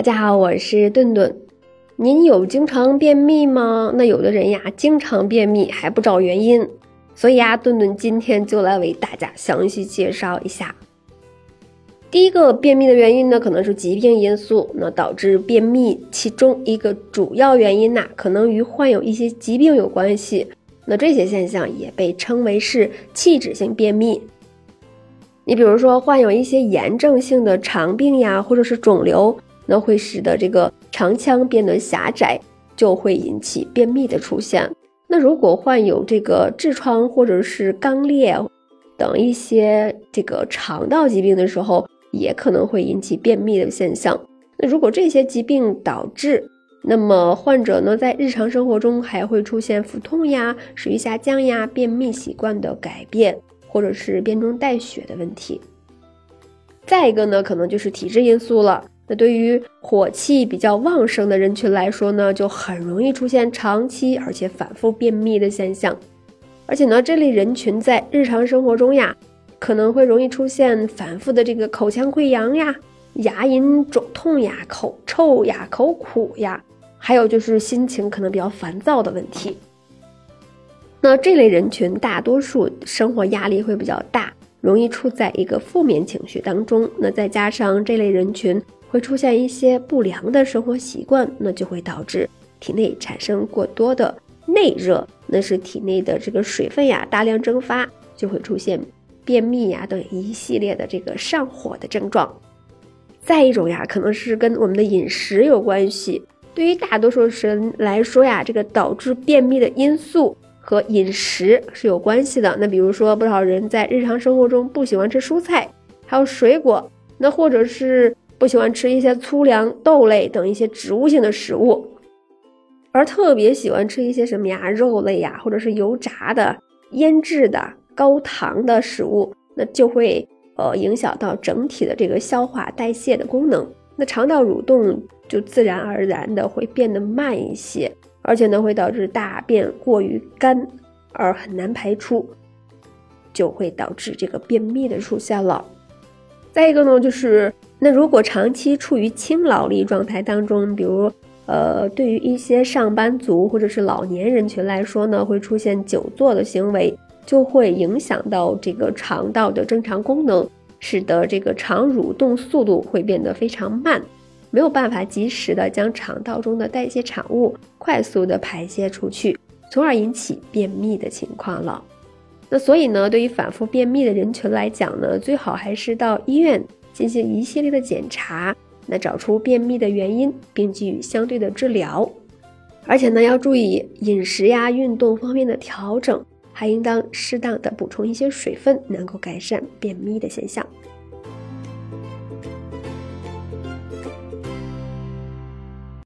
大家好，我是顿顿。您有经常便秘吗？那有的人呀，经常便秘还不找原因，所以呀，顿顿今天就来为大家详细介绍一下。第一个便秘的原因呢，可能是疾病因素，那导致便秘，其中一个主要原因呐，可能与患有一些疾病有关系。那这些现象也被称为是器质性便秘。你比如说，患有一些炎症性的肠病呀，或者是肿瘤，那会使得这个肠腔变得狭窄，就会引起便秘的出现。那如果患有这个痔疮或者是肛裂等一些这个肠道疾病的时候，也可能会引起便秘的现象。那如果这些疾病导致，那么患者呢，在日常生活中还会出现腹痛呀、食欲下降呀、便秘习惯的改变，或者是便中带血的问题。再一个呢，可能就是体质因素了。那对于火气比较旺盛的人群来说呢，就很容易出现长期而且反复便秘的现象。而且呢，这类人群在日常生活中呀，可能会容易出现反复的这个口腔溃疡呀、牙龈肿痛呀、口臭呀、口苦呀。还有就是心情可能比较烦躁的问题。那这类人群大多数生活压力会比较大，容易处在一个负面情绪当中。那再加上这类人群会出现一些不良的生活习惯，那就会导致体内产生过多的内热，那是体内的这个水分呀大量蒸发，就会出现便秘呀等一系列的这个上火的症状。再一种呀，可能是跟我们的饮食有关系。对于大多数人来说呀，这个导致便秘的因素和饮食是有关系的。那比如说，不少人在日常生活中不喜欢吃蔬菜，还有水果，那或者是不喜欢吃一些粗粮、豆类等一些植物性的食物，而特别喜欢吃一些什么呀，肉类呀，或者是油炸的、腌制的、高糖的食物，那就会呃影响到整体的这个消化代谢的功能。那肠道蠕动。就自然而然的会变得慢一些，而且呢会导致大便过于干而很难排出，就会导致这个便秘的出现了。再一个呢，就是那如果长期处于轻劳力状态当中，比如呃，对于一些上班族或者是老年人群来说呢，会出现久坐的行为，就会影响到这个肠道的正常功能，使得这个肠蠕动速度会变得非常慢。没有办法及时的将肠道中的代谢产物快速的排泄出去，从而引起便秘的情况了。那所以呢，对于反复便秘的人群来讲呢，最好还是到医院进行一系列的检查，那找出便秘的原因，并给予相对的治疗。而且呢，要注意饮食呀、运动方面的调整，还应当适当的补充一些水分，能够改善便秘的现象。